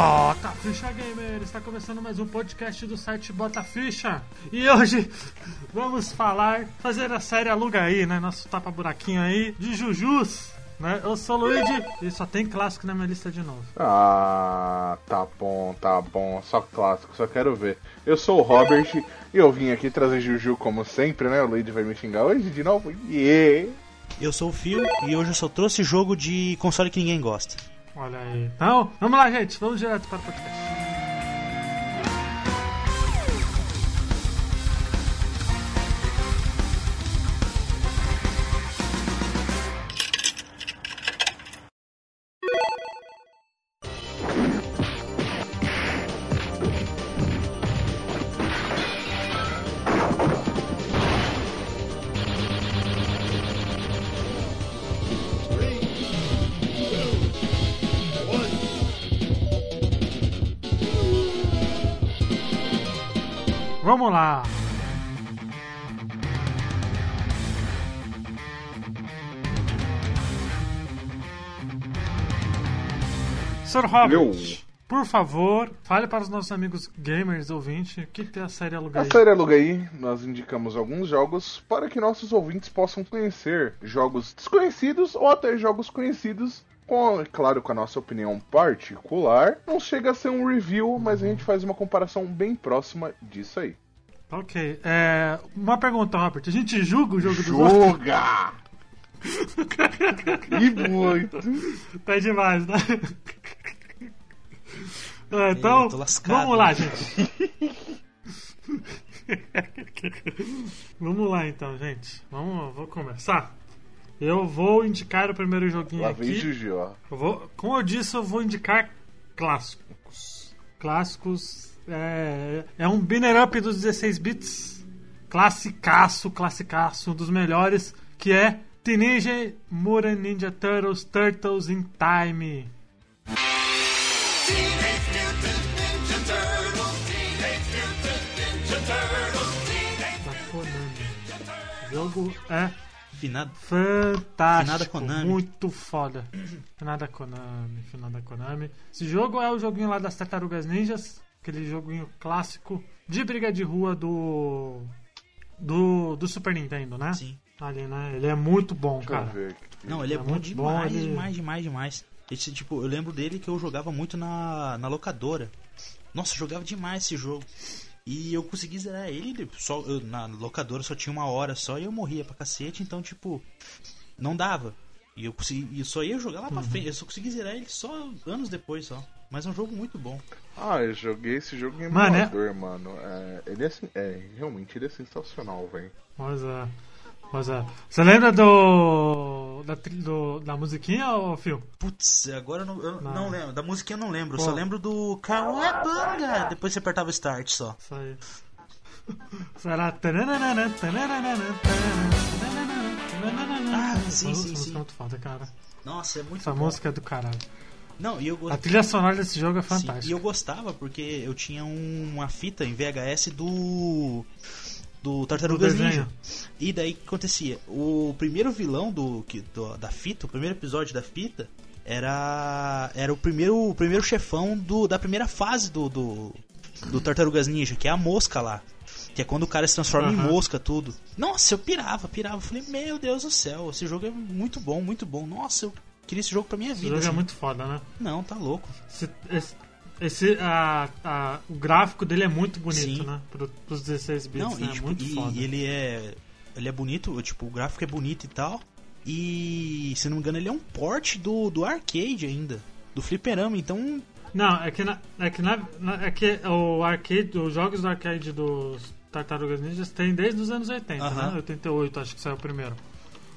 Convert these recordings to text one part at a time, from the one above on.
Bota Ficha Gamer! Está começando mais um podcast do site Bota Ficha. E hoje vamos falar, fazer a série Aluga aí, né? Nosso tapa-buraquinho aí de Jujus. Né? Eu sou o Luigi e só tem clássico na minha lista de novo. Ah, tá bom, tá bom. Só clássico, só quero ver. Eu sou o Robert e eu vim aqui trazer Juju como sempre, né? O Luigi vai me xingar hoje de novo. Yeah! Eu sou o Phil e hoje eu só trouxe jogo de console que ninguém gosta. Olha aí. Então, vamos lá, gente. Vamos direto para o podcast. Vamos lá. Sr. Robert, Eu. por favor, fale para os nossos amigos gamers ouvintes o que tem a série Aluga Na aí. série Aluga aí, nós indicamos alguns jogos para que nossos ouvintes possam conhecer jogos desconhecidos ou até jogos conhecidos. Com, é claro, com a nossa opinião particular. Não chega a ser um review, mas a gente faz uma comparação bem próxima disso aí. Ok. É, uma pergunta, Robert. A gente julga o jogo dos outros? Joga! e muito! Tá demais, né? É, então, vamos lá, gente. vamos lá, então, gente. Vamos, vou começar. Eu vou indicar o primeiro joguinho Lá aqui. Juju, ó. Eu vou, como eu disse, eu vou indicar clássicos. Clássicos é, é um binner up dos 16 bits. Classicaço, classicaço, um dos melhores, que é Teenage Mutant Ninja Turtles Turtles in Time. Da Konami. O jogo é Finado. fantástico. Finada Konami. Muito foda. Finada Konami, finada Konami. Esse jogo é o joguinho lá das Tartarugas Ninjas. Aquele joguinho clássico de briga de rua do. Do, do Super Nintendo, né? Sim. Ali, né? Ele é muito bom, Deixa eu cara. ver. Não, ele é, É bom muito demais, bom, ele- demais, demais, demais. Esse, tipo, eu lembro dele que eu jogava muito na, na locadora. Nossa, jogava demais esse jogo. E eu consegui zerar ele, só, eu- na locadora só tinha uma hora só e eu morria pra cacete, então, tipo, não dava. E eu consegui, e eu só ia jogar lá pra Uhum. frente, eu só consegui zerar ele só anos depois só. Mas é um jogo muito bom. Ah, eu joguei esse jogo em Mano, é- mano. É, ele é, é, realmente, ele é sensacional, velho. Mas é. Mas é. Você lembra do. Da, do, da musiquinha, ô Phil? Putz, agora eu não, eu Não. não lembro. Da música eu não lembro. Eu Qual? só lembro do Cauabanga. Depois você apertava o start só. Isso aí. Será. Ah, sim, sim, música sim. é muito foda, cara. Nossa, é muito Essa bom. música é do caralho. Não, e eu A trilha sonora desse jogo é Sim, e fantástica. eu gostava porque eu tinha um- uma fita em VHS do. Do Tartarugas. Ninja. E daí o que acontecia? O primeiro vilão do, que- do- da fita, o primeiro episódio da fita, era. Era o primeiro, o primeiro chefão do, da primeira fase do, do, do Tartarugas Ninja, que é a mosca lá. Que é quando o cara se transforma em Aham. mosca, tudo. Nossa, eu pirava, pirava. Eu falei, meu Deus do céu, esse jogo é muito bom, muito bom. Nossa, eu queria esse jogo pra minha Esse vida. jogo é assim. muito foda, né? Não, tá louco. Esse, esse, esse- a, a- o gráfico dele é muito bonito, Sim. né? Pro, pros 16 bits, Não, né? e, É tipo, muito e- foda. e ele é. Ele é bonito, tipo, o gráfico é bonito e tal. E se não me engano, ele é um port do, do arcade ainda. Do fliperama, então. Não, é que, na, é, que na, é que o arcade, os jogos do arcade dos Tartarugas Ninjas tem desde os anos 80, Aham. né? 88 acho que saiu o primeiro.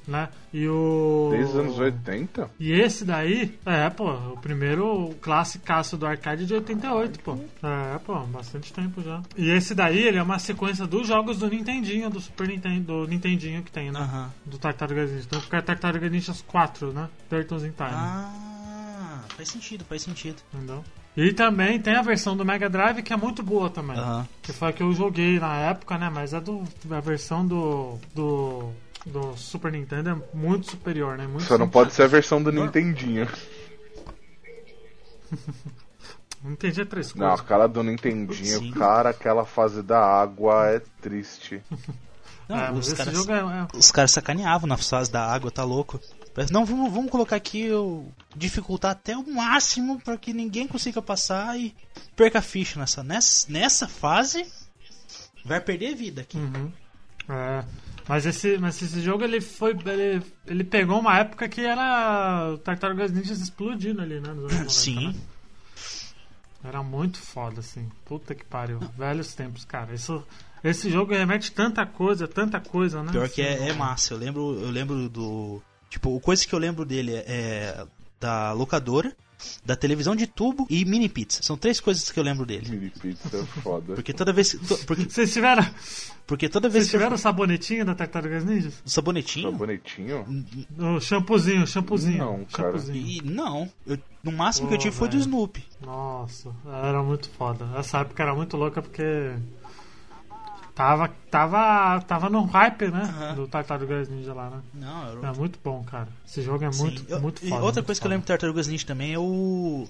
Né? E o. Desde os anos 80? E esse daí, é, pô, o primeiro classicaço do arcade de 88, pô. É, pô, bastante tempo já. E esse daí, ele é uma sequência dos jogos do Nintendinho, do Super Nintendo, do Nintendinho que tem, né? Aham. Do Tartarugas Ninja. Então fica Tartarugas Ninjas 4, né? Turtles in Time. Ah, faz sentido, faz sentido. Entendeu? E também tem a versão do Mega Drive que é muito boa também. Aham. Que foi a que eu joguei na época, né? Mas a, do, a versão do, do, do Super Nintendo é muito superior, né? Muito Só não pode ser a versão do Nintendinho. Não entendia três Não, coisas. aquela do Nintendinho, Sim. cara, aquela fase da água é triste. Não, É, os caras é, é- os caras sacaneavam na fase da água, tá louco? Mas não, vamos, vamos colocar aqui, o dificultar até o máximo para que ninguém consiga passar e perca a ficha nessa, nessa, nessa fase. Vai perder vida aqui. Uhum. É, mas esse, mas esse jogo ele foi. Ele, ele pegou uma época que era o Tartarugas Ninjas explodindo ali, né? Nos anos 90, Sim. né? Era muito foda, assim. Puta que pariu. Velhos tempos, cara. Isso, esse jogo remete tanta coisa, tanta coisa, né? Pior que é, Assim, é massa. Eu lembro, eu lembro do. Tipo, coisa que eu lembro dele é da locadora, da televisão de tubo e mini pizza. São três coisas que eu lembro dele. Mini pizza é foda. Porque toda vez. to- porque, Vocês tiveram, porque toda vez vocês que tiveram o sabonetinho da Tartarugas Ninjas? o sabonetinho. Bonitinho? O shampoozinho, shampoozinho. Não, cara. shampoozinho. E não, eu- no máximo que eu Pô, tive foi do. Snoopy. Nossa, era muito foda. Essa época era muito louca porque tava, tava, tava no hype, né? Aham. Do Tartarugas Ninja lá, né? Não, eu, É muito bom, cara. Esse jogo é Sim. muito, Eu- muito e foda. outra muito coisa que eu foda. lembro de Tartarugas Ninja também é o.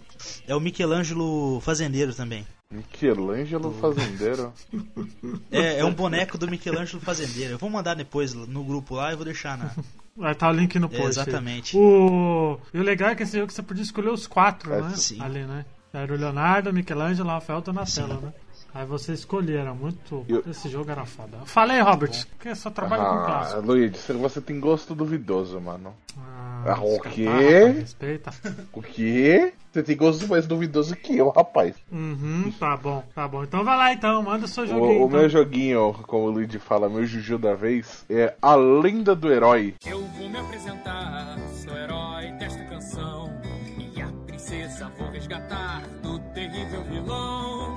É o Michelangelo Fazendeiro também. Michelangelo Fazendeiro. É, é um boneco do Michelangelo Fazendeiro. Eu vou mandar depois no grupo lá e vou deixar na. Vai estar o link no É, post. aí. exatamente. O... E o legal é que esse jogo você podia escolher os quatro, É, né? sim. Ali, né? Era o Leonardo, o Michelangelo, o Rafael, Donatello, né? Aí você escolhia, era muito. Eu- Esse jogo era foda. Falei, Robert, que eu só trabalho com Ah, clássico. Luigi, você tem gosto duvidoso, mano. Ah, Ah, o quê? rapaz, Respeita. O quê? Você tem gosto mais duvidoso que eu, rapaz. Uhum, tá bom, tá bom. Então vai lá então, manda o seu joguinho. O, o então. meu joguinho, como o Luigi fala, meu Juju da vez, é A Lenda do Herói. Eu vou me apresentar, sou herói desta canção. E a princesa vou resgatar do terrível vilão.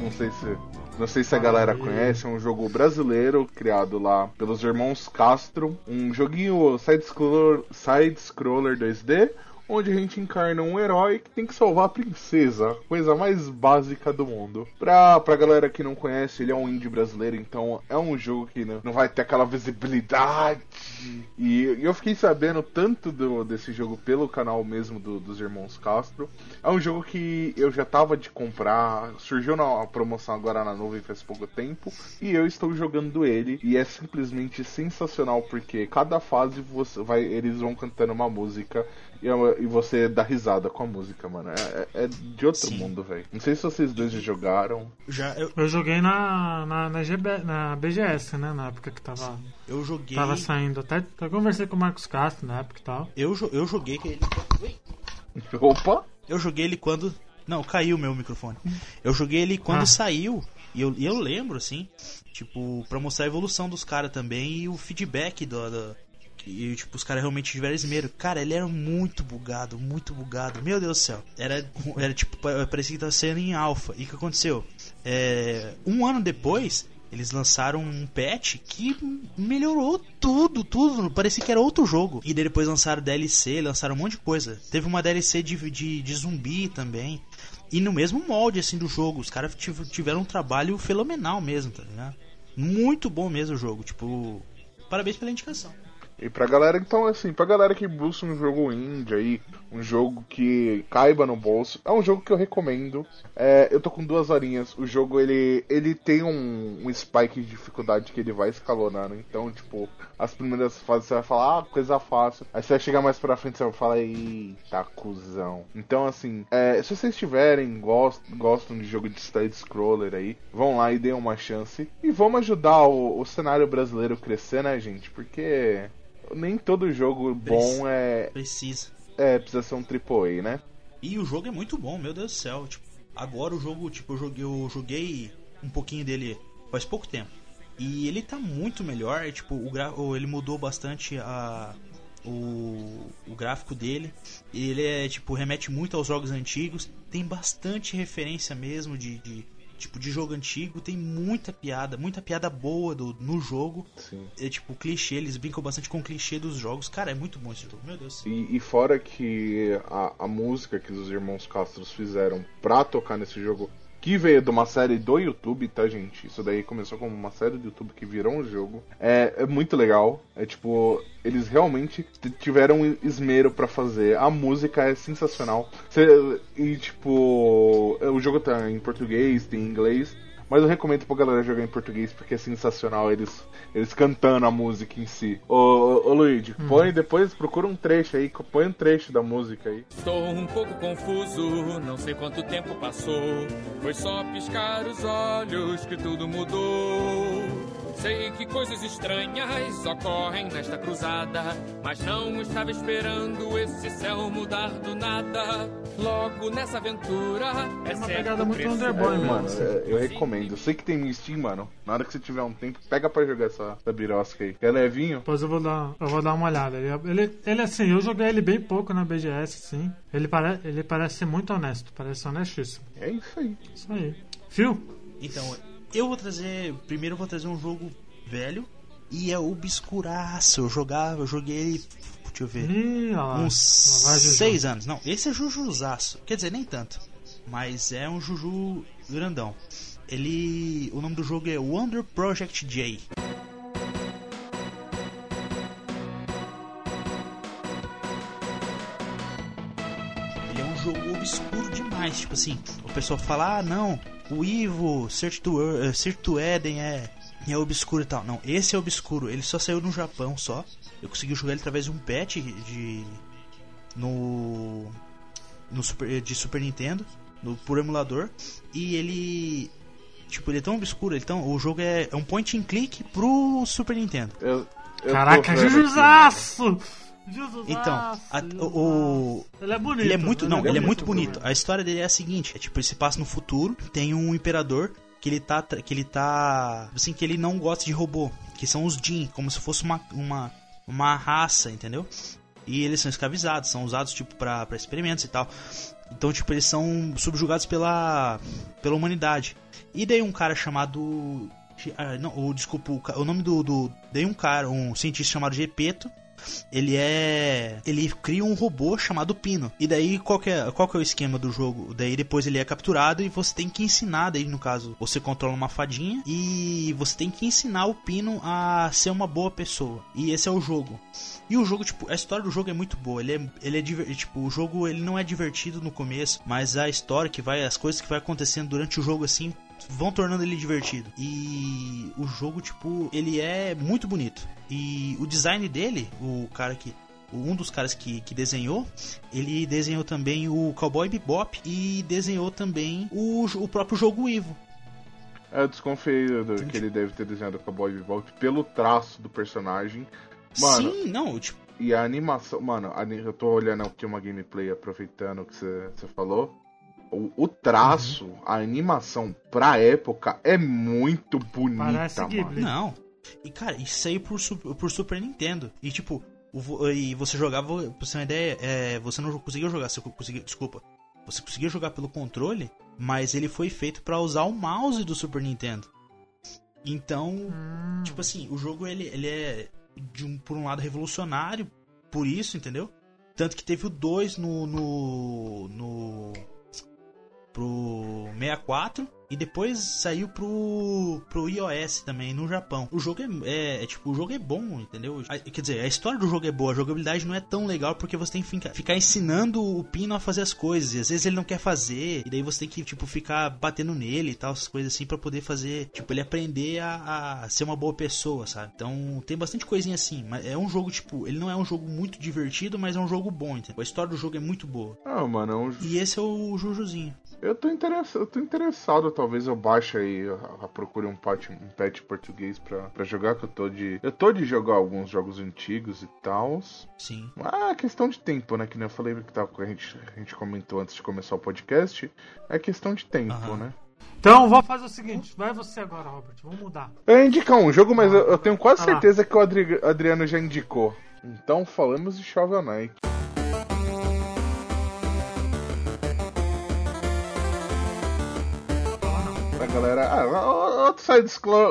Não sei se. Não sei se a galera conhece, é um jogo brasileiro criado lá pelos irmãos Castro. Um joguinho side-scroller side -scroller 2D, onde a gente encarna um herói que tem que salvar a princesa. Coisa mais básica do mundo. Pra, pra galera que não conhece, ele é um indie brasileiro, então é um jogo que não, não vai ter aquela visibilidade. E, e eu fiquei sabendo tanto do, desse jogo pelo canal mesmo do- dos irmãos Castro. É um jogo que eu já tava de comprar, surgiu na promoção agora na nuvem faz pouco tempo, e eu estou jogando ele, e é simplesmente sensacional, porque cada fase você vai, eles vão cantando uma música e, é- e você dá risada com a música, mano. É, é- é de outro Sim. mundo, velho. Não sei se vocês dois já jogaram. Já eu, Eu joguei na, na, na, GB na BGS, né? Na época que tava, eu joguei. tava saindo. Até, até conversei com o Marcos Castro na época e tal. Eu, eu joguei que ele. Ui. Opa! Eu joguei ele quando. Não, caiu meu microfone. Eu joguei ele quando Ah. saiu. E eu, eu lembro, assim, tipo, pra mostrar a evolução dos caras também e o feedback do. do e, tipo, os caras realmente tiveram esmero. Cara, ele era muito bugado, muito bugado. Meu Deus do céu. Era, era tipo, pa- parecia que tava sendo em alpha. E o que aconteceu? É, um ano depois, eles lançaram um patch que melhorou tudo, tudo. Parecia que era outro jogo. E depois lançaram DLC, lançaram um monte de coisa. Teve uma DLC de, de, de zumbi também. E no mesmo molde, assim, do jogo. Os caras tiv- tiveram um trabalho fenomenal mesmo, tá ligado? Muito bom mesmo o jogo. Tipo, parabéns pela indicação. E pra galera, então, assim, pra galera que busca um jogo indie aí, um jogo que caiba no bolso, é um jogo que eu recomendo. É, eu tô com duas horinhas. O jogo, ele, ele tem um, um spike de dificuldade que ele vai escalonando. Então, tipo, as primeiras fases você vai falar, ah, coisa fácil. Aí você vai chegar mais pra frente você vai falar, eita, cuzão. Então, assim, é, se vocês tiverem, gost, gostam de jogo de side-scroller aí, vão lá e deem uma chance. E vamos ajudar o, o cenário brasileiro crescer, né, gente? Porque nem todo jogo bom é, Precisa. é precisa ser um AAA, né? E o jogo é muito bom, meu Deus do céu. Tipo, agora o jogo, tipo, eu joguei, eu joguei um pouquinho dele faz pouco tempo. E ele tá muito melhor, tipo, o gra... ele mudou bastante a o, o gráfico dele. Ele é tipo remete muito aos jogos antigos, tem bastante referência mesmo de, de tipo de jogo antigo, tem muita piada, muita piada boa do, no jogo. Sim. É tipo clichê, eles brincam bastante com o clichê dos jogos. Cara, é muito bom esse jogo, meu Deus. E, e fora que a, a música que os irmãos Castros fizeram pra tocar nesse jogo que veio de uma série do YouTube, tá, gente? Isso daí começou como uma série do YouTube que virou um jogo. É, é muito legal. É tipo, eles realmente tiveram esmero pra fazer. A música é sensacional. Cê- e tipo, o jogo tá em português, tem em inglês. Mas eu recomendo pra galera jogar em português porque é sensacional eles, eles cantando a música em si. Ô, ô, ô Luigi, põe depois, procura um trecho aí, põe um trecho da música aí. Estou um pouco confuso, não sei quanto tempo passou. Foi só piscar os olhos que tudo mudou. Sei que coisas estranhas ocorrem nesta cruzada, mas não estava esperando esse céu mudar do nada. Logo nessa aventura é, É uma pegada muito. Underboy É, mano, é, eu recomendo. Eu sei que tem no Steam, mano. Na hora que você tiver um tempo, pega pra jogar essa, essa birosca aí. É levinho? Depois eu vou dar, eu vou dar uma olhada. Ele, ele, ele, assim, eu joguei ele bem pouco na BGS, sim. Ele, pare, ele parece ser muito honesto, parece honestíssimo. É isso aí. Isso aí. Phil? Então, eu vou trazer. Primeiro eu vou trazer um jogo velho. E é obscuraço. Eu jogava, eu joguei ele. Deixa eu ver. Ih, lá. uns Lá vai Juju. seis anos. Não, esse é Jujuzaço. Quer dizer, nem tanto. Mas é um Juju grandão. Ele. O nome do jogo é Wonder Project J. obscuro demais. Tipo assim, o pessoal fala: ah, não, o Ivo, Search to, eh, Search to Eden é, é obscuro e tal. Não, esse é obscuro. Ele só saiu no Japão só. Eu consegui jogar ele através de um patch de. no. no Super, de Super Nintendo, no, por emulador. E ele. Tipo, ele é tão obscuro, ele tão, o jogo é, é um point and click pro Super Nintendo. Eu, eu Caraca, Jujuzaço! Jujuzaço! Então, a- Jujuzaço. o, Ele é bonito. Ele é muito, não, ele é muito bonito. A história dele é a seguinte, é tipo, ele se passa no futuro, tem um imperador que ele tá que ele tá, assim, que ele não gosta de robô, que são os Jin, como se fosse uma uma uma raça, entendeu? E eles são escravizados, são usados tipo pra pra experimentos e tal. Então, tipo, eles são subjugados pela pela humanidade. E daí um cara chamado ah, não, o, desculpa, o, o nome do, do. Daí um cara, um cientista chamado Gepeto, ele é. Ele cria um robô chamado Pino. E daí qual que, é, qual que é o esquema do jogo? Daí depois ele é capturado e você tem que ensinar, daí no caso, você controla uma fadinha e você tem que ensinar o Pino a ser uma boa pessoa. E esse é o jogo. E o jogo, tipo, a história do jogo é muito boa. Ele é, ele é tipo, o jogo ele não é divertido no começo, mas a história que vai, as coisas que vai acontecendo durante o jogo assim, vão tornando ele divertido. E o jogo, tipo, ele é muito bonito. E o design dele, o cara que um dos caras que, que desenhou, ele desenhou também o Cowboy Bebop e desenhou também o, o próprio jogo Ivo. Eu desconfiei do, que ele deve ter desenhado o Cowboy Bebop pelo traço do personagem. Mano, Sim, não, tipo, e a animação. Mano, eu tô olhando aqui uma gameplay aproveitando o que você falou. O, o traço, Uhum. a animação pra época é muito bonita, Parece mano. Ghibli. Não. E cara, isso saiu por, por Super Nintendo. E tipo, o e você jogava, pra você ter uma ideia, é, você não conseguia jogar, você conseguia, desculpa. Você conseguia jogar pelo controle, mas ele foi feito pra usar o mouse do Super Nintendo. Então, Hum, tipo assim, o jogo ele, ele é de um, por um lado revolucionário, por isso, entendeu? Tanto que teve o 2 no no no pro 64 e depois saiu pro pro iOS também no Japão. O jogo é, é- é, tipo, o jogo é bom, entendeu? A- quer dizer, a história do jogo é boa, a jogabilidade não é tão legal porque você tem que ficar, ficar ensinando o Pino a fazer as coisas, e às vezes ele não quer fazer, e daí você tem que tipo ficar batendo nele e tal, essas coisas assim pra poder fazer, tipo, ele aprender a, a ser uma boa pessoa, sabe? Então, tem bastante coisinha assim, mas é um jogo tipo, ele não é um jogo muito divertido, mas é um jogo bom, entendeu? A história do jogo é muito boa. Ah, mano, é um E esse é o Jujuzinho. Eu tô, interessa- eu tô interessado, talvez eu baixe aí, eu, eu procure um patch, um patch português pra, pra jogar, que eu tô de. Eu tô de jogar alguns jogos antigos e tal. Sim. Ah, questão de tempo, né? Que nem eu falei que tava, a, gente, a gente comentou antes de começar o podcast. É questão de tempo, Aham. né? Então, vamos fazer o seguinte. Vai você agora, Robert. Vamos mudar. Eu ia indicar um jogo, mas eu, eu tenho quase Ah lá. certeza que o Adri- Adriano já indicou. Então falamos de Shovel Knight. Galera. Ah, outro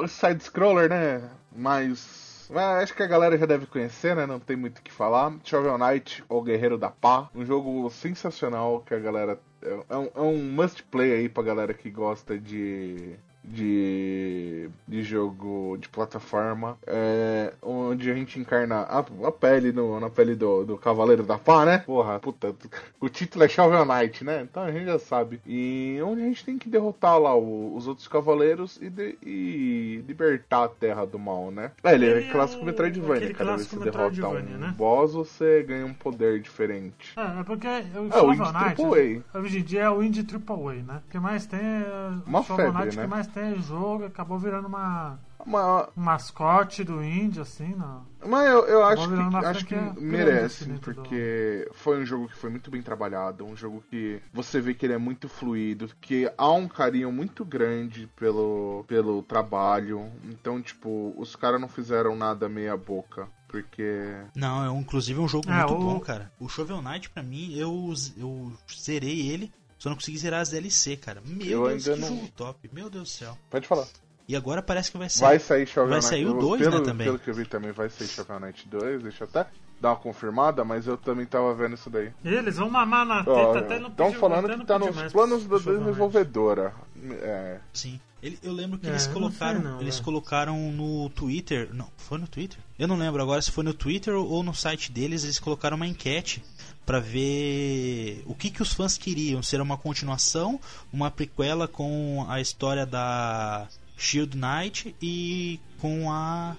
side-scroller, né? Mas acho que a galera já deve conhecer, né? Não tem muito o que falar. Shovel Knight, o Guerreiro da Pá. Um jogo sensacional que a galera. É um, é um must play aí pra galera que gosta de de, de jogo de plataforma, é, onde a gente encarna a, a pele no, na pele do, do Cavaleiro da Pá, né? Porra, puta, o título é Shovel Knight, né? Então a gente já sabe. E onde a gente tem que derrotar lá o, os outros cavaleiros e, de, e, libertar a Terra do Mal, né? É, ele, é clássico é o, Metroidvania, cada vez que você derrota um né? boss, você ganha um poder diferente. É, é porque o Shovel é, o Knight, hoje em dia é o Indie Triple A, né? O que mais tem é Uma Shovel febre, Knight, né? que mais tem tem jogo, acabou virando uma uma... Um mascote do índio, assim, não. Mas eu, eu acho que, acho que merece, assim, porque do... foi um jogo que foi muito bem trabalhado, um jogo que você vê que ele é muito fluido, que há um carinho muito grande pelo, pelo trabalho. Então, tipo, os caras não fizeram nada meia boca. Porque. Não, é um, inclusive é um jogo é, muito o... bom, cara. O Shovel Knight, pra mim, eu, eu zerei ele só não consegui zerar as DLC, cara. Meu eu Deus, que não... jogo top. Meu Deus do céu. Pode falar. E agora parece que vai sair. Vai sair Shovel Vai sair o 2, né, também. Pelo que eu vi também vai sair Shovel Knight 2. Deixa eu até dar uma confirmada, mas eu também tava vendo isso daí. Eles vão mamar na teta Ó, até no Estão falando que tá nos planos da desenvolvedora. É. Sim. Ele, eu lembro que é, eles colocaram. Não, eles é. colocaram no Twitter. Não, foi no Twitter? Eu não lembro agora se foi no Twitter ou no site deles, eles colocaram uma enquete para ver o que, que os fãs queriam. Ser uma continuação, uma prequela com a história da Shield Knight e com a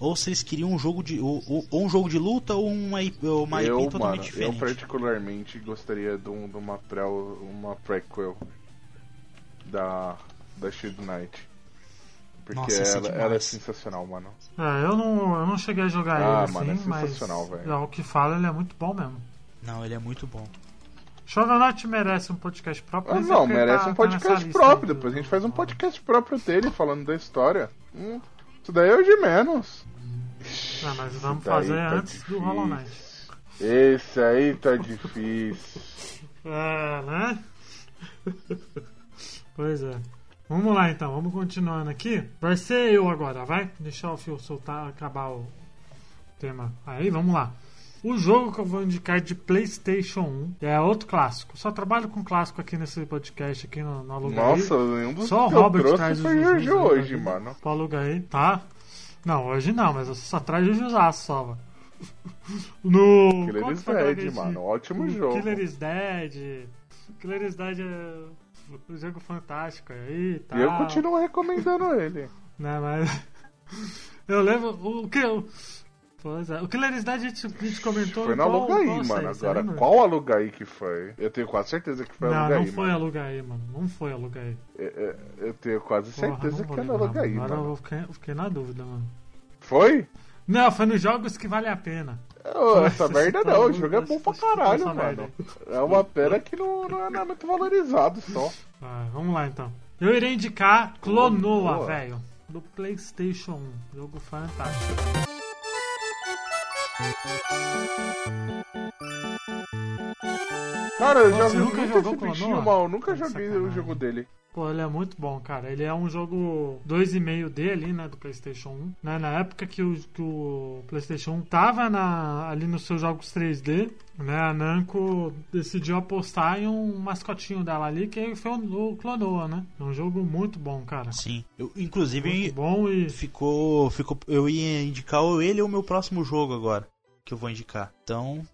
ou se eles queriam um jogo de ou, ou um jogo de luta ou uma, uma eu, IP totalmente mano, diferente. Eu particularmente gostaria de, um, de uma, pré, uma prequel da da Shield Knight. Porque Nossa, ela, ela, é sensacional, mano. É, eu não, eu não cheguei a jogar ah, ele mano, assim, é sensacional, mas véio. o que fala ele é muito bom mesmo. Não, ele é muito bom. Shovel Knight merece um podcast próprio. Ah, não, merece tá, um podcast tá próprio. Depois a gente faz um podcast próprio dele falando da história. Hum, isso daí é o de menos. Ah, mas vamos fazer tá antes difícil. do Hollow Knight. Esse aí tá difícil. É, né? pois é. Vamos lá então, vamos continuando aqui. Vai ser eu agora, vai? Deixar o fio soltar, acabar o tema. Aí, vamos lá. O jogo que eu vou indicar é de PlayStation 1 é outro clássico. Só trabalho com clássico aqui nesse podcast, aqui no, no. Nossa, nenhum dos Só o Robert traz os jogos hoje, mano. Pro Alugaí, tá? Não, hoje não, mas eu só traz o Jusaço só, No. Killer is Dead, mano. Ótimo jogo. Killer is Dead. Killer is Dead é um jogo fantástico aí tá. E eu continuo recomendando ele. Não, mas. Eu lembro. O que eu. Pois é. O Killer Dead a gente, a gente comentou. Foi no Alugaí, mano. Agora, qual Alugaí que foi? Eu tenho quase certeza que foi não, Alugaí. Não, foi mano. Alugaí, mano. Não foi Alugaí. Eu, eu, é, eu tenho quase certeza Porra, que é no Alugaí, mano. Agora eu fiquei, eu fiquei na dúvida, mano. Foi? Não, foi nos jogos que vale a pena. Oh, essa merda não, o jogo é bom pra caralho, mano. É uma pena que não, não, é, não é muito valorizado só. Ah, vamos lá então. Eu irei indicar Clonoa, velho. Do PlayStation 1. Jogo fantástico. Cara, eu já vi nunca jogou esse bichinho mal, nunca joguei o jogo dele. Pô, ele é muito bom, cara. Ele é um jogo 2,5D ali, né, do PlayStation 1. Né? Na época que o, que o PlayStation 1 tava na, ali nos seus jogos 3D, né, a Namco decidiu apostar em um mascotinho dela ali, que foi o, Clonoa, né? É um jogo muito bom, cara. Sim. Eu, inclusive, muito bom e... ficou, ficou. Eu ia indicar ele ou o meu próximo jogo agora, que eu vou indicar. Então,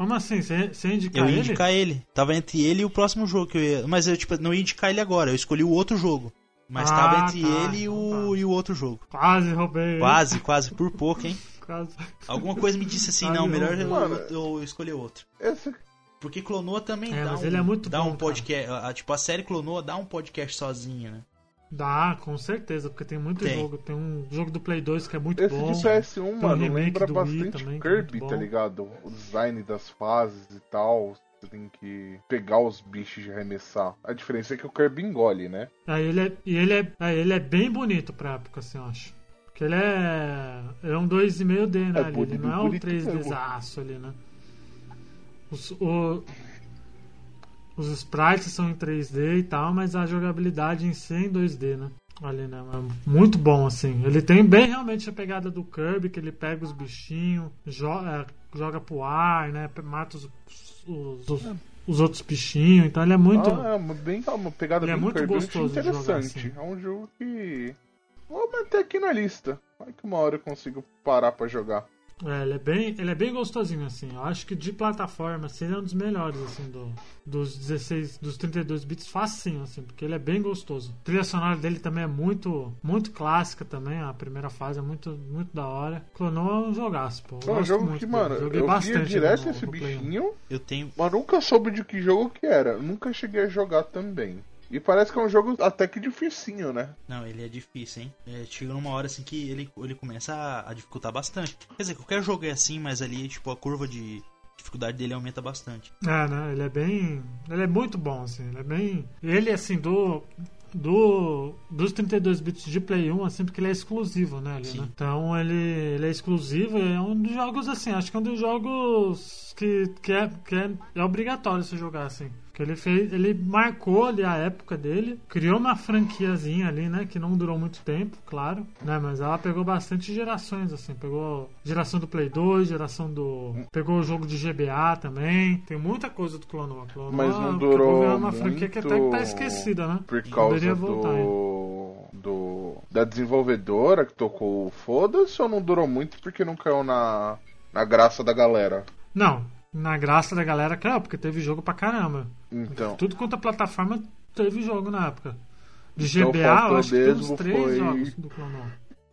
como assim? Você indicar ele? Eu ia indicar ele. Tava entre ele e o próximo jogo que eu ia. Mas eu tipo, não ia indicar ele agora, eu escolhi o outro jogo. Mas ah, tava entre tá, ele e o, então tá. e o outro jogo. Quase roubei. Quase, quase, por pouco, hein? Quase. Alguma coisa me disse assim, não, melhor eu, eu, eu escolher outro. Esse... Porque Clonoa também é, dá mas um, ele é muito dá bom, um podcast. A, tipo, a série Clonoa dá um podcast sozinha, né? Dá, com certeza, porque tem muito tem. jogo. Tem um jogo do Play 2 que é muito Esse bom. Esse de PS1, mano, um lembra bastante também, é Kirby, é tá ligado? O design das fases e tal. Você tem que pegar os bichos e arremessar. A diferença é que o Kirby engole, né? É, ele é, e ele é, é, ele é bem bonito pra época, assim, eu acho. Porque ele é. é um 2,5D, né? É ali, ele não é um 3Dzaço ali, né? Os, o, os sprites são em 3D e tal, mas a jogabilidade em si é em 2D, né? ali, né? É Muito bom, assim. Ele tem bem realmente a pegada do Kirby, que ele pega os bichinhos, joga, joga pro ar, né? Mata os, os, os, os outros bichinhos. Então ele é muito. Ah, é uma, bem, uma pegada Ele é bem muito Kirby, gostoso de jogar, interessante. assim. É um jogo que. Vou manter aqui na lista. Vai que uma hora eu consigo parar pra jogar. É, ele é bem, ele é bem gostosinho, assim. Eu acho que de plataforma, assim, ele é um dos melhores, assim, do, dos 16, dos 32 bits, facinho, assim, porque ele é bem gostoso. A trilha sonora dele também é muito, muito clássica também, a primeira fase é muito, muito da hora. Clonou é um jogaço, pô. Eu É um gosto jogo muito que, dele. mano, Joguei eu via bastante direto no- esse no Play 1. bichinho, Eu tenho. mas nunca soube de que jogo que era. Nunca cheguei a jogar também. E parece que é um jogo até que dificinho, né? Não, ele é difícil, hein? É, chega numa hora assim que ele, ele começa a, a dificultar bastante. Quer dizer, qualquer jogo é assim, mas ali, tipo, a curva de dificuldade dele aumenta bastante. É, né? Ele é bem. Ele é muito bom, assim. Ele é bem. Ele, assim, do. Do, dos 32 bits de Play 1, assim, porque ele é exclusivo, né? ali, né? Então ele, ele é exclusivo, é um dos jogos, assim, acho que é um dos jogos que, que, é, que é, é obrigatório você jogar, assim. Que ele fez. Ele marcou ali a época dele, criou uma franquiazinha ali, né? Que não durou muito tempo, claro. Né, mas ela pegou bastante gerações, assim. Pegou geração do Play 2, geração do. Pegou o jogo de GBA também. Tem muita coisa do Clonoa. Clonoa Mas não durou virando uma muito franquia que até que tá esquecida, né? por causa Poderia voltar, do, do da desenvolvedora que tocou o foda-se ou não durou muito porque não caiu na, na graça da galera? Não, na graça da galera, claro, porque teve jogo pra caramba. Então, Tudo quanto a plataforma teve jogo na época. De Então, GBA, eu acho que tem uns três foi- jogos do Clonoa.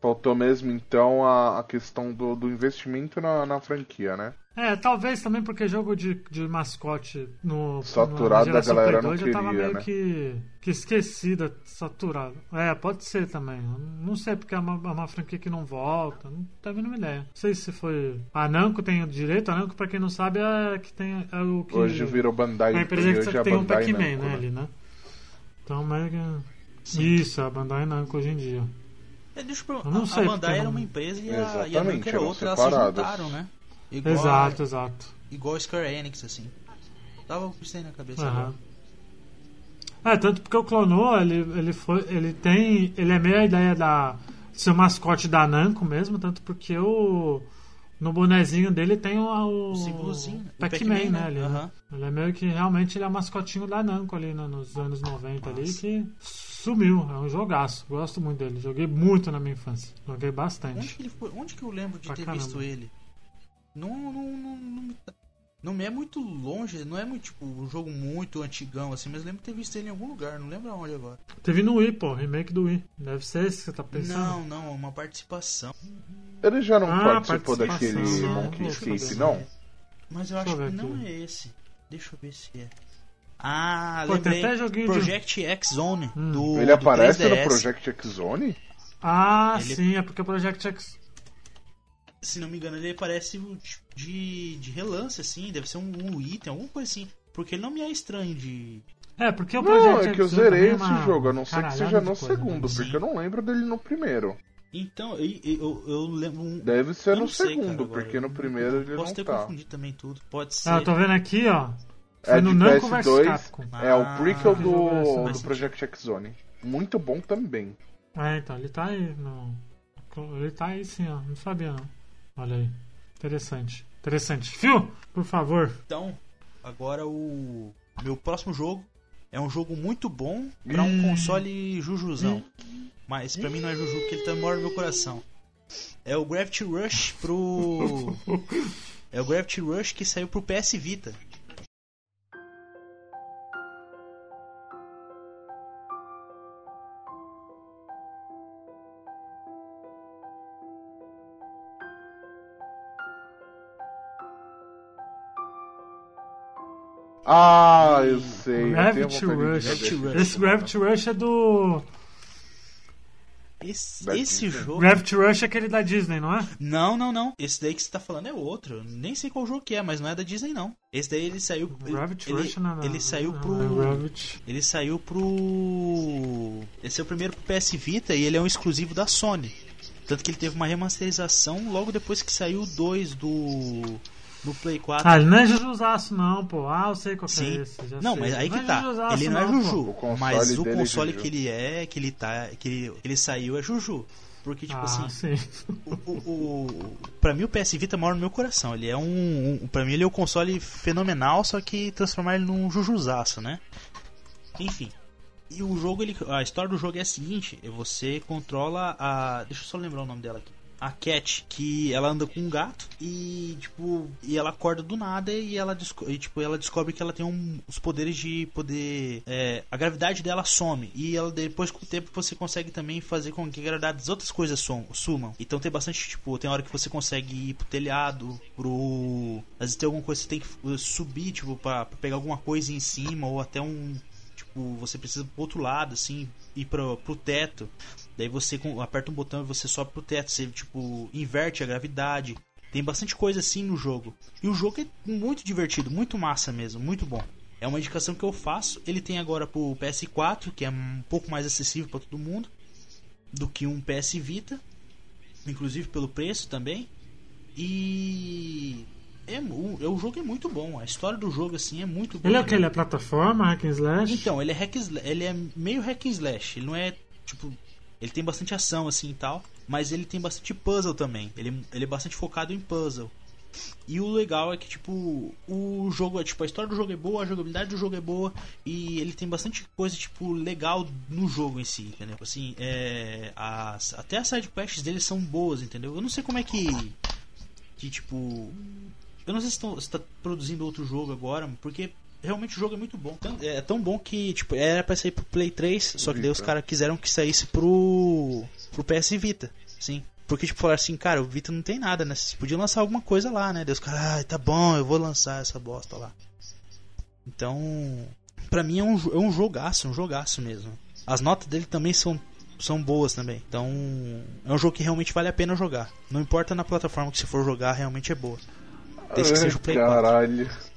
Faltou mesmo então a, a questão do, do investimento na, na franquia, né? É, talvez também porque jogo de, de mascote no Saturado, na da galera Play 2 não já tava queria, meio né? que, que esquecida, saturado. É, pode ser também. Não sei porque é uma, é uma franquia que não volta. Não tenho a mínima ideia. Não sei se foi. A Namco tem o direito. A Namco, pra quem não sabe, é que tem é o que. Hoje virou Bandai, é a empresa que só é tem um Pac-Man, Namco, né, ali, né? Então, meio que. Isso, é a Bandai Namco hoje em dia. É, deixa eu Eu não a, sei a Bandai era não- uma empresa e a, e Namco era outra, elas se juntaram, né? Igual, Exato, exato. igual a Square Enix, assim. Tava com isso aí na cabeça Aham. agora. É, tanto porque o Clonoa, ele, ele foi. Ele tem. Ele é meio a ideia da. ser o mascote da Namco mesmo, tanto porque o. No bonezinho dele tem o. o símbolozinho, o Pac-Man, né? né? Ali, né? Aham. Ele é meio que realmente ele é o mascotinho da Namco ali né, nos anos 90 ali que sumiu. É um jogaço. Gosto muito dele. Joguei muito na minha infância. Joguei Onde bastante. que ele foi? Onde que eu lembro de Pra ter caramba. visto ele? Não, não, não, não, me tá- não me é muito longe, não é muito tipo um jogo muito antigão assim, mas lembro de ter visto ele em algum lugar, não lembro aonde agora. Teve no Wii, pô, remake do Wii. Deve ser esse que você tá pensando. Não, não, é uma participação. Ele já não Ah, participou daquele? Monkey Escape, não? Mas eu Deixa acho eu que não é esse. Deixa eu ver se é. Ah, Pô, tem lembrei. até joguinho de- Project X Zone Hum. do Ele do aparece 3DS. no Project X Zone? Ah, Ele- sim, é porque o Project X. Se não me engano, ele parece de, de relance assim, deve ser um, um item, alguma coisa assim, porque ele não me é estranho de É, porque o Não, Project é que eu zerei é esse uma jogo, a não ser que seja de no coisa, né? segundo, Sim. porque eu não lembro dele no primeiro. Então, eu, eu, eu lembro um. Deve ser eu no não sei, segundo, cara, porque no primeiro ele Posso não ter tá. confundido também tudo. Pode ser. Ah, eu tô vendo aqui, ó. Foi É no de Namco vs PS2, Capcom. é o Ah, prequel é esse? do, do Project X Zone. Muito bom também. É, então, ele tá aí no. Ele tá aí sim, ó. Não sabia não. Olha aí. Interessante. Interessante. Fio, por favor. Então, agora o meu próximo jogo é um jogo muito bom pra um console Jujuzão. Mas pra mim não é Juju, porque ele tá mora no meu coração. É o Gravity Rush pro. É o Gravity Rush que saiu pro PS Vita. Ah, eu sei. Gravity eu Rush. esse Rush. Esse Gravity Rush é do. Esse, esse jogo. Gravity Rush é aquele da Disney, não é? Não, não, não. Esse daí que você tá falando é outro. Eu Nem sei qual jogo que é, mas não é da Disney, não. Esse daí ele saiu. Gravity ele, Rush não, não, ele saiu não, pro. não, é Gravity. Ele saiu pro. Esse é o primeiro pro PS Vita e ele é um exclusivo da Sony. Tanto que ele teve uma remasterização logo depois que saiu o 2 do. No Play 4. Ah, ele não é Jujuzaço, não, pô. Ah, eu sei qual que Sim. é esse. já Não, sei. mas aí que é tá. Ele não é pô. Juju. O mas o é console que ele é, que ele tá. Que ele, que ele saiu é Juju. Porque, tipo Ah, assim, sim. o, o, o, pra mim o PS Vita mora no meu coração. Ele é um, um. Pra mim ele é um console fenomenal, só que transformar ele num Jujuzaço, né? Enfim. E o jogo, ele, a história do jogo é a seguinte: é você controla a. Deixa eu só lembrar o nome dela aqui. A Cat, que ela anda com um gato e, tipo, e ela acorda do nada e ela, e, tipo, ela descobre que ela tem um- os poderes de poder. é, a gravidade dela some. E ela, depois, com o tempo, você consegue também fazer com que a gravidade das outras coisas sum- sumam. Então tem bastante, tipo, tem hora que você consegue ir pro telhado, pro. Às vezes tem alguma coisa que você tem que uh, subir, tipo, pra, pra pegar alguma coisa em cima, ou até um. Tipo, você precisa pro outro lado, assim, ir pro, pro teto. Daí você aperta um botão e você sobe pro teto. Você, tipo, inverte a gravidade. Tem bastante coisa assim no jogo. E o jogo é muito divertido, muito massa mesmo, muito bom. É uma indicação que eu faço. Ele tem agora pro PS4, que é um pouco mais acessível para todo mundo, do que um PS Vita, inclusive pelo preço também. E é, mu- é, o jogo é muito bom. A história do jogo assim é muito boa. Ele é o que? Ele é plataforma, hack and slash? Então, ele é hack ele é meio hack and slash. Ele não é tipo, ele tem bastante ação assim e tal, mas ele tem bastante puzzle também. Ele, ele é bastante focado em puzzle. E o legal é que tipo, o jogo é tipo, a história do jogo é boa, a jogabilidade do jogo é boa e ele tem bastante coisa tipo legal no jogo em si, entendeu? Assim, é, as, até as side quests deles são boas, entendeu? Eu não sei como é que que tipo eu não sei se estão- se está produzindo outro jogo agora, porque realmente o jogo é muito bom. É tão bom que, tipo, era pra sair pro Play 3, só que daí os caras quiseram que saísse pro. pro PS Vita. Sim. Porque, tipo, falaram assim, cara, o Vita não tem nada, né? Vocês podiam lançar alguma coisa lá, né? Daí os caras, ah, tá bom, eu vou lançar essa bosta lá. Então, pra mim é um, é um jogaço, um jogaço mesmo. As notas dele também são, são boas também. Então, é um jogo que realmente vale a pena jogar. Não importa na plataforma que você for jogar, realmente é boa. Desde que seja o Play 4.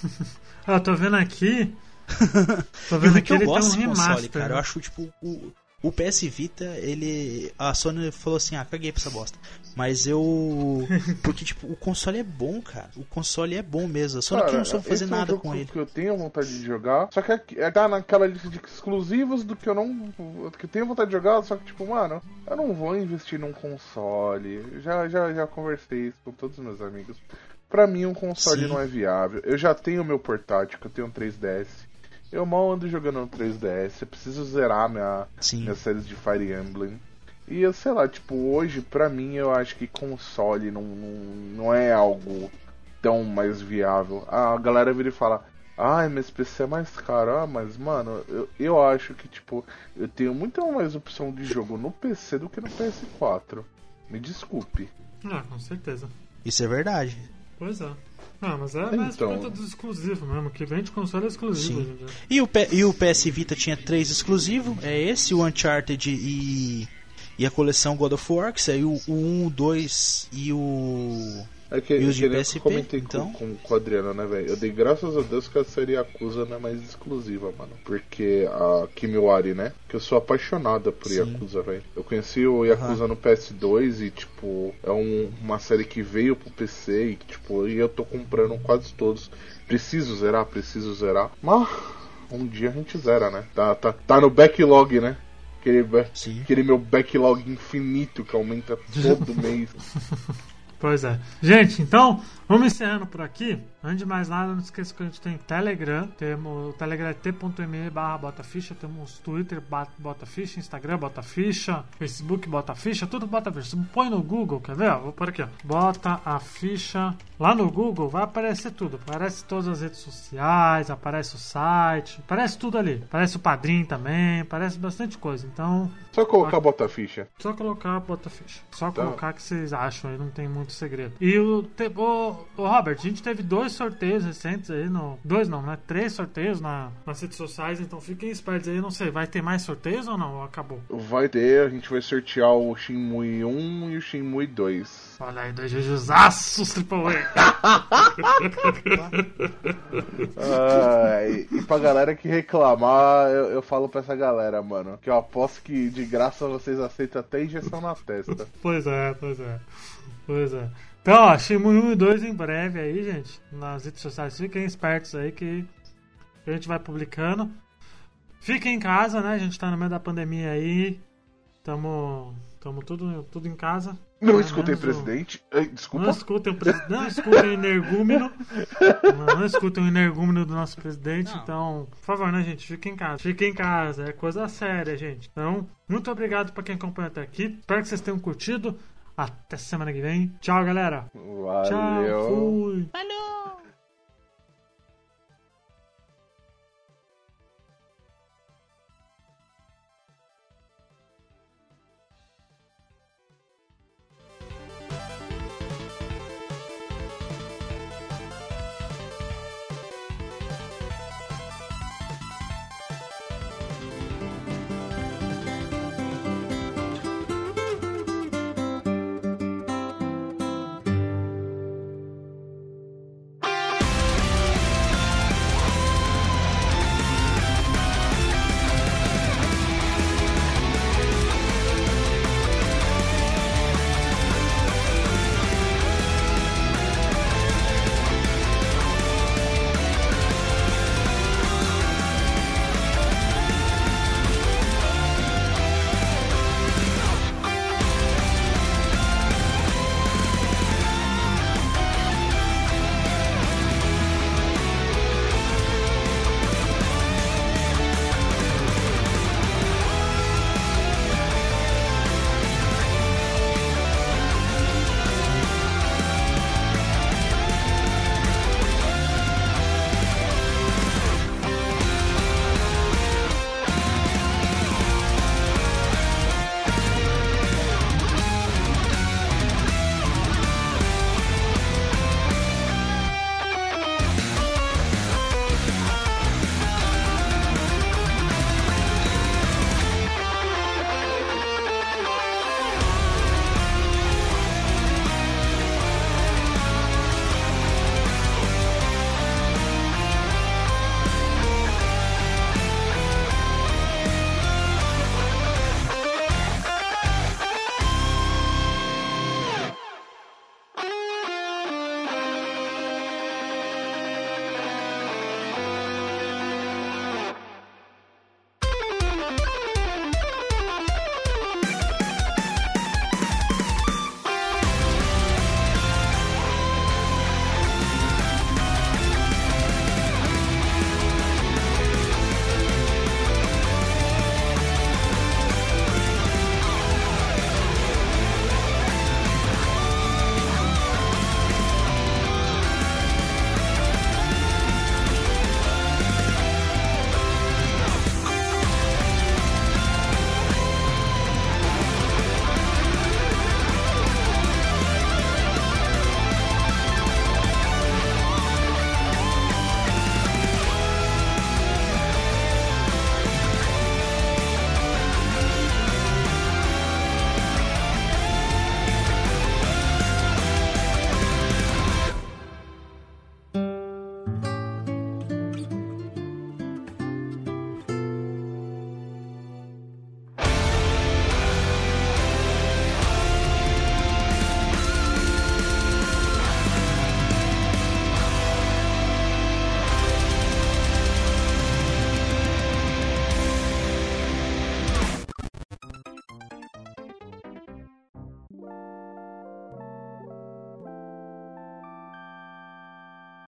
Caralho. Ah, eu tô vendo aqui. Tô o vendo que aqui eu ele tem gosto um desse remaster. console, cara, eu acho, tipo, o, o PS Vita, ele. A Sony falou assim, ah, caguei pra essa bosta. Mas eu. Porque, tipo, o console é bom, cara. O console é bom mesmo. A Sony aqui não soube fazer esse é um nada com ele. que eu tenho vontade de jogar. Só que é, é tá naquela lista de exclusivos do que eu não. que eu tenho vontade de jogar, só que tipo, mano, eu não vou investir num console. Já, já, já conversei isso com todos os meus amigos. Pra mim um console Sim. não é viável. Eu já tenho meu portátil, que eu tenho um 3DS. Eu mal ando jogando no 3DS. Eu preciso zerar minha, Sim. minhas séries de Fire Emblem. E eu sei lá, tipo, hoje pra mim eu acho que console não, não, não é algo tão mais viável. A galera vira e fala, ai, mas PC é mais caro. Ah, mas mano, eu, eu acho que tipo, eu tenho muito mais opção de jogo no PC do que no PS4. Me desculpe. Ah, com certeza. Isso é verdade. Pois é. Ah, mas é mais Então. por conta dos exclusivos mesmo, que vende console exclusivo. Sim. dia. E o, P- e o PS Vita tinha três exclusivos. É esse, o Uncharted e. E a coleção God of War, que saiu o 1, o 2 e o. É que, E os de que nem eu PSP, comentei então? com, com o Adriano, né, velho? Eu dei graças a Deus que a série Yakuza não é mais exclusiva, mano. Porque a Kimiwari, né? Que eu sou apaixonada por Sim. Yakuza, velho. Eu conheci o Yakuza no PS2 e, tipo, é um- uma série que veio pro PC e, tipo, e eu tô comprando quase todos. Preciso zerar, preciso zerar. Mas um dia a gente zera, né? Tá, tá, tá no backlog, né? Aquele, aquele meu backlog infinito que aumenta todo mês. Pois é. Gente, então, vamos encerrando por aqui. Antes de mais nada, não esqueça que a gente tem Telegram. Temos o Telegram é t.me barra botaficha. Temos Twitter, ba- botaficha, Instagram, botaficha, Facebook, botaficha, tudo botaficha. Você põe no Google, quer ver? Vou por aqui, ó. Bota a ficha. Lá no Google vai aparecer tudo. Aparece todas as redes sociais, aparece o site, aparece tudo ali. Aparece o padrinho também, aparece bastante coisa. Então, Só colocar bota ficha. só colocar bota ficha. Só Tá. colocar que vocês acham aí, não tem muito segredo. E o, te, o, o Robert, a gente teve dois sorteios recentes aí no. Dois não, né? Três sorteios na, nas redes sociais, então fiquem espertos aí, não sei, vai ter mais sorteios ou não? Ou acabou? Vai ter, a gente vai sortear o Shenmue 1 e o Shenmue 2. Olha aí, dois jujuzaços, AAA. Ah, e, e pra galera que reclamar, eu, eu falo pra essa galera, mano, que eu aposto que de graça vocês aceitam até injeção na testa. pois é, pois é. Pois é. Então, ó, Shenmue 1 e 2 em breve aí, gente. Nas redes sociais. Fiquem espertos aí que a gente vai publicando. Fiquem em casa, né? A gente tá no meio da pandemia aí. Tamo, tamo tudo, tudo em casa. Não Pelo escutem, o- presidente. Desculpa. Não escutem o, pres... não escutem o energúmeno. Não, não escutem o energúmeno do nosso presidente. Não. Então, por favor, né, gente? Fiquem em casa. Fiquem em casa. É coisa séria, gente. Então, muito obrigado pra quem acompanhou até aqui. Espero que vocês tenham curtido. Até semana que vem. Tchau, galera. Tchau. Valeu. Fui. Falou!